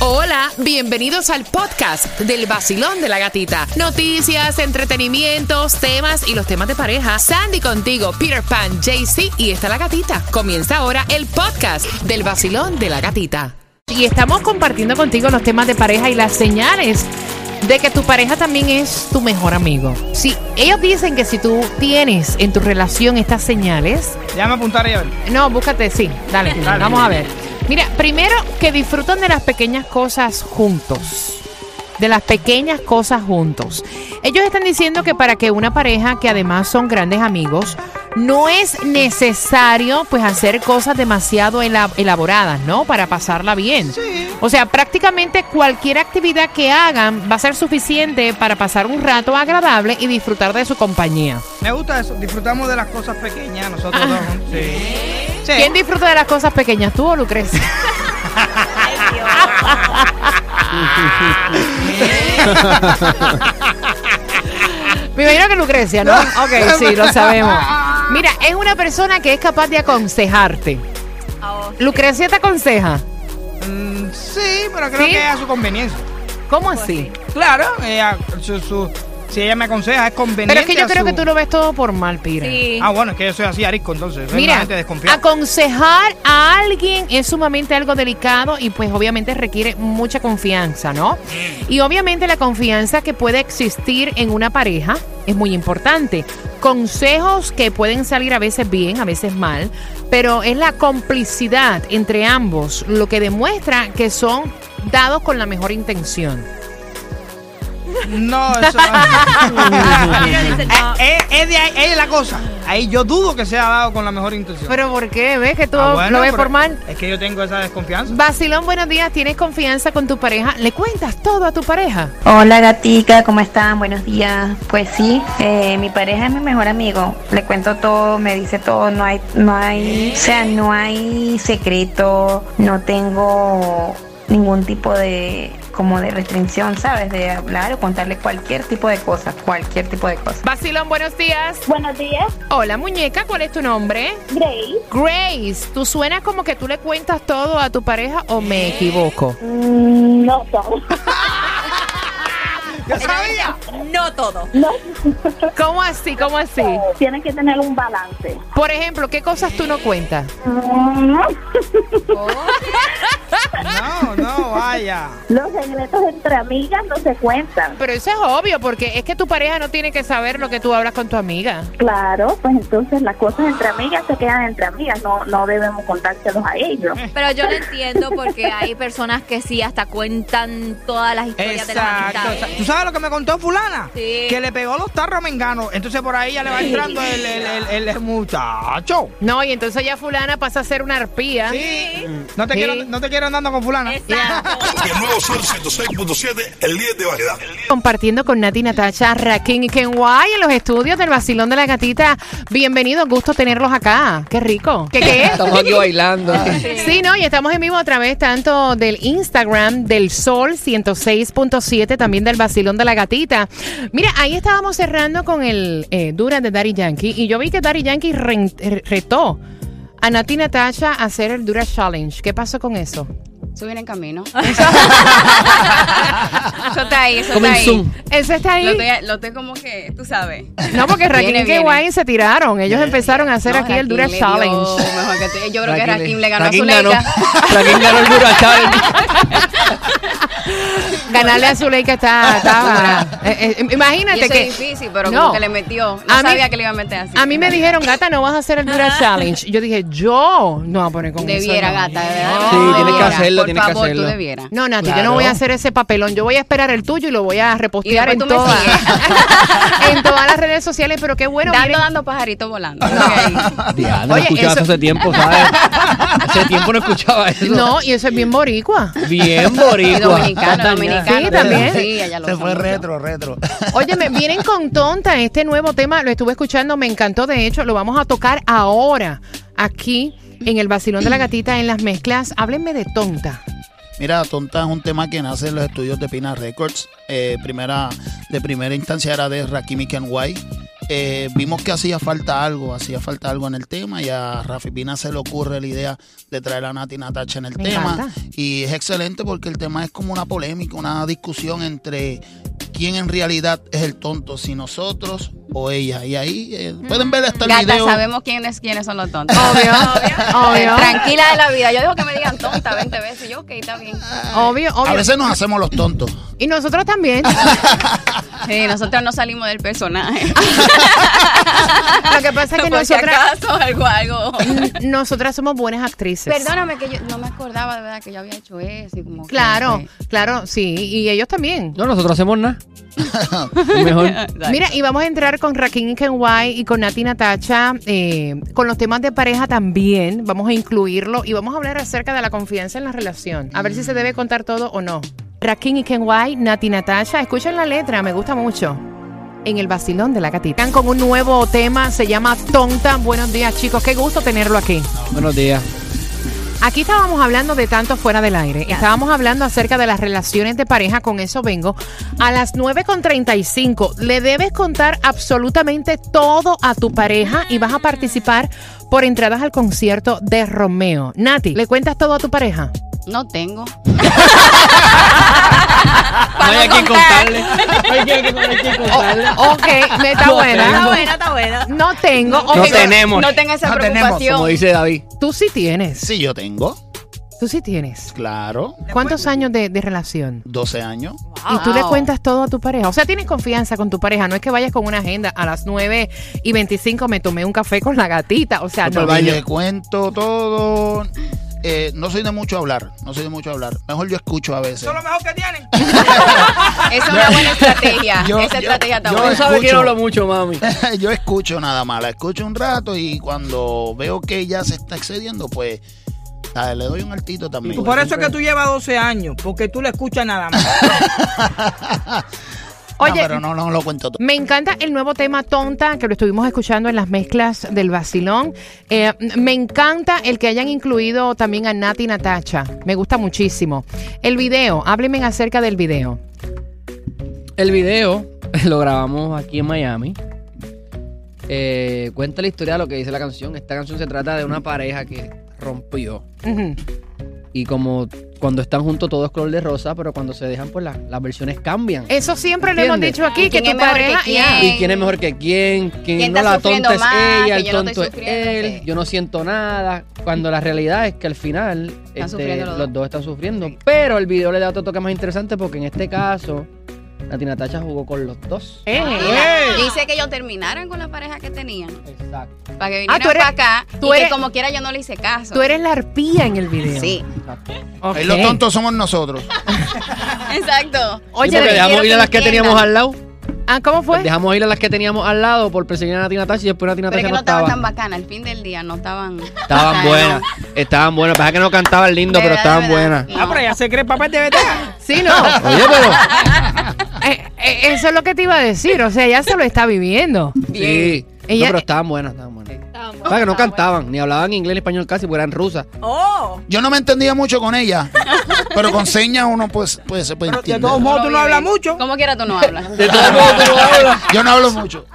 Hola, bienvenidos al podcast del vacilón de la gatita. Noticias, entretenimientos, temas y los temas de pareja. Sandy contigo, Peter Pan, JC y está la gatita. Comienza ahora el podcast del vacilón de la gatita. Y estamos compartiendo contigo los temas de pareja y las señales de que tu pareja también es tu mejor amigo. Si ellos dicen que si tú tienes en tu relación estas señales, Déjame apuntar ahí a ver. no, búscate, sí, dale, Dale. vamos a ver. Mira, primero que disfrutan de las pequeñas cosas juntos. De las pequeñas cosas juntos. Ellos están diciendo que para que una pareja, que además son grandes amigos, no es necesario pues hacer cosas demasiado ela- elaboradas, ¿no? Para pasarla bien. O sea, prácticamente cualquier actividad que hagan va a ser suficiente para pasar un rato agradable y disfrutar de su compañía. Me gusta eso. Disfrutamos de las cosas pequeñas nosotros Ah. dos. Sí. Sí. ¿Quién disfruta de las cosas pequeñas, tú o Lucrecia? Me imagino que Lucrecia, ¿no? Ok, sí, lo sabemos. Mira, es una persona que es capaz de aconsejarte. Lucrecia te aconseja. Mm, sí, pero creo ¿Sí? que es a su conveniencia. ¿Cómo así? Claro, ella, su, su- si ella me aconseja, es conveniente. Pero es que yo a creo su- que tú lo ves todo por mal, Pira. Sí. Ah, bueno, es que yo soy así arisco, entonces. Soy Mira, gente aconsejar a alguien es sumamente algo delicado y pues obviamente requiere mucha confianza, ¿no? Y obviamente la confianza que puede existir en una pareja es muy importante. Consejos que pueden salir a veces bien, a veces mal, pero es la complicidad entre ambos lo que demuestra que son dados con la mejor intención. No, eso Mira, dice, no. es, es de ahí, es la cosa. Ahí yo dudo que sea dado con la mejor intención. Pero ¿por qué? ¿Ves que tú Ah, bueno, lo ves pero por mal? Es que yo tengo esa desconfianza. Vacilón, buenos días. ¿Tienes confianza con tu pareja? ¿Le cuentas todo a tu pareja? Hola gatica, ¿cómo están? Buenos días. Pues sí, eh, mi pareja es mi mejor amigo. Le cuento todo, me dice todo. No hay, no hay, o sea, no hay secreto. No tengo ningún tipo de, como de restricción, ¿sabes? De hablar o contarle cualquier tipo de cosas, cualquier tipo de cosas. Vacilón, buenos días. Buenos días, Hola, muñeca, ¿cuál es tu nombre? Grace. Grace, ¿tú suenas como que tú le cuentas todo a tu pareja o me equivoco? Mm, no son. ¡Yo sabía! No todo. No, ¿Cómo así? ¿Cómo así? tienen que tener un balance. Por ejemplo, ¿qué cosas tú no cuentas? Mm, No, no, vaya. Los secretos entre amigas no se cuentan. Pero eso es obvio, porque es que tu pareja no tiene que saber lo que tú hablas con tu amiga. Claro, pues entonces las cosas entre amigas se quedan entre amigas, no, no debemos contárselos a ellos. Pero yo lo entiendo porque hay personas que sí hasta cuentan todas las historias de las Exacto. amistades. ¿Tú sabes lo que me contó fulana? Sí. Que le pegó los tarros a Mengano. Entonces por ahí ya le va entrando el, el, el, el muchacho. No, y entonces ya fulana pasa a ser una arpía. Sí. No te, Sí. quiero, no te quiero andando con fulana. Exacto. El nuevo Sol 106.7, el líder de variedad. Compartiendo con Nati Natacha, Raquín y Kenway en los estudios del Vacilón de la Gatita. Bienvenidos, gusto tenerlos acá. Qué rico. ¿Qué qué? Estamos aquí bailando. Sí, ¿no? Y estamos en vivo a través tanto del Instagram del Sol 106.7, también del Vacilón de la Gatita. Mira, ahí estábamos cerrando con el eh, Dura de Daddy Yankee y yo vi que Daddy Yankee eh, retó a Nati Natasha a hacer el Dura Challenge. ¿Qué pasó con eso? Eso viene en camino. eso está ahí, eso Como está ahí. Zoom. ¿Eso está ahí? Lo estoy, lo estoy como que, tú sabes. No, porque Raquín Viene, y se tiraron. Ellos empezaron a hacer No, aquí el Rakim Dura dio Challenge. mejor que tú. yo creo que Rakim Rakim le ganó a Rakim ganó. Zuleika. Rakim ganó el Dura Challenge. Ganarle a Zuleika está, está- eh, eh, Y imagínate eso que es difícil, pero No. como que le metió. No A mí- sabía que le iba a meter así. a mí me dijeron, gata, no vas a hacer el Dura Challenge. Yo dije, yo no voy a poner con Debiera, eso. no. gata, de verdad. No. Sí, tienes que Debiera. hacerlo, Por tienes que favor, hacerlo. tú debieras. No, Nati, yo no voy a hacer ese papelón. Yo voy a esperar el tuyo y lo voy a repostear en todas, en todas las redes sociales. Pero qué bueno. dando, miren- dando pajaritos volando. Diana, no Oye, escuchaba eso- hace tiempo, ¿sabes? hace tiempo no escuchaba eso. No, y eso es bien boricua. Bien boricua. dominicano, dominicano. Sí, también. Sí, ella lo Se fue mucho. retro, retro. Oye, me vienen con tonta este nuevo tema. Lo estuve escuchando, me encantó. De hecho, lo vamos a tocar ahora aquí en el Vacilón de la Gatita en las mezclas. Háblenme de tonta. Mira, Tonta es un tema que nace en los estudios de Pina Records. Eh, primera, de primera instancia era de Rakimi Kenway. Eh, vimos que hacía falta algo, hacía falta algo en el tema y a Rafi Pina se le ocurre la idea de traer a Nati Natacha en el Me tema. encanta. Y es excelente porque el tema es como una polémica, una discusión entre quién en realidad es el tonto, si nosotros o ella. Y ahí eh, pueden ver hasta el Gata, video. sabemos quiénes, quiénes son los tontos. Obvio, obvio. Tranquila de la vida. Yo dejo que me digan tonta 20 veces. Yo, ok, está bien. Obvio, A obvio. veces nos hacemos los tontos. Y nosotros también. Sí, nosotros no salimos del personaje. Lo que pasa es que Por si nosotras, acaso, algo, algo. nosotras somos buenas actrices. Perdóname que yo no me acordaba de verdad que yo había hecho eso. Y como que, Claro, claro, sí. Y ellos también. No, nosotros hacemos nada. Mejor. Exacto. Mira, y vamos a entrar con Rakim y Kenway y con Nati Natacha, eh, con los temas de pareja también. Vamos a incluirlo y vamos a hablar acerca de la confianza en la relación. A ver si se debe contar todo o no. Rakim y Kenway, Nati Natacha, escuchen la letra, me gusta mucho. En el vacilón de la gatita. Están con un nuevo tema, se llama Tonta. Buenos días, chicos. Qué gusto tenerlo aquí. Buenos días. Aquí estábamos hablando de tanto fuera del aire. Estábamos hablando acerca de las relaciones de pareja. Con eso vengo. A las 9.35 le debes contar absolutamente todo a tu pareja y vas a participar por entradas al concierto de Romeo. Nati, ¿le cuentas todo a tu pareja? No tengo. No hay a quien contarle. No hay quien- no hay quien contarle. Ok, me está No buena. tengo. buena, está buena. No tengo. No tenemos. No tengo esa No tenemos, preocupación. Como dice David. Tú sí tienes. Sí, yo tengo. Tú sí tienes. Claro. ¿Cuántos años de, de relación? 12 años. Y tú le cuentas todo a tu pareja. O sea, tienes confianza con tu pareja. No es que vayas con una agenda. A las 9 y 25 me tomé un café con la gatita. O sea, no. Y le cuento todo. Eh, no soy de mucho hablar. No soy de mucho hablar. Mejor yo escucho a veces. Eso es lo mejor que tienen. Esa es una buena estrategia. Yo- Esa yo- estrategia está buena. sabe que no hablo mucho, mami. yo escucho nada más, la escucho un rato y cuando veo que ella se está excediendo, pues le doy un altito también. Por eso es que tú llevas 12 años, porque tú le escuchas nada más. Oye, No, pero no, no lo cuento todo. Me encanta el nuevo tema Tonta, que lo estuvimos escuchando en las mezclas del vacilón. Eh, me encanta el que hayan incluido también a Nati Natacha. Me gusta muchísimo. El video, háblenme acerca del video. El video lo grabamos aquí en Miami. Eh, cuenta la historia de lo que dice la canción. Esta canción se trata de una pareja que rompió. Ujú. Y como cuando están juntos todo es color de rosa, pero cuando se dejan, pues la- las versiones cambian. Eso siempre le hemos ¿Entiendes? dicho aquí, ¿Y que quién tu es mejor que pareja... quién? ¿Y quién es mejor que quién? ¿Quién ¿Quién no está la sufriendo tonta es más? ella, Que el yo no tonto estoy es sufriendo, él, que- yo no siento nada. Cuando la realidad es que al final este, sufriendo los los dos. dos están sufriendo. Pero el video le da otro toque más interesante porque en este caso, Nati Natacha jugó con los dos. Eh, Yo hice que ellos terminaran con la pareja que tenían. Exacto. Para que Ah, vinieran tú eres- para acá. tú y eres- que como quiera yo no le hice caso. Tú eres la arpía en el video. Sí. Ok. Ahí los tontos somos nosotros. Exacto. Oye, Sí, porque dejamos ir a las que entiendan. teníamos al lado. ah, ¿cómo fue? Dejamos ir a las que teníamos al lado por perseguir a Nati Natacha y después Nati Pero Natacha es que no no estaban tan bacanas. Al fin del día no estaban. Estaban no. buenas, estaban buenas. Pasa que no cantaban lindo, pero Verdad, estaban buenas. Ah, pero ya se cree papel de veterano. Sí, no. Oye, pero. Eh, eh, eso es lo que te iba a decir. O sea, ella se lo está viviendo. Sí. Ella- no, pero estaban buenas, estaban buenas. Pasa que no cantaban, ni hablaban inglés ni español casi, porque eran rusas. Yo no me entendía mucho con ella, pero con señas uno pues, pues se puede Pero de entender. todos modos, tú no hablas mucho. Como quiera tú no hablas. De todos modos, tú no hablas. Yo no hablo mucho.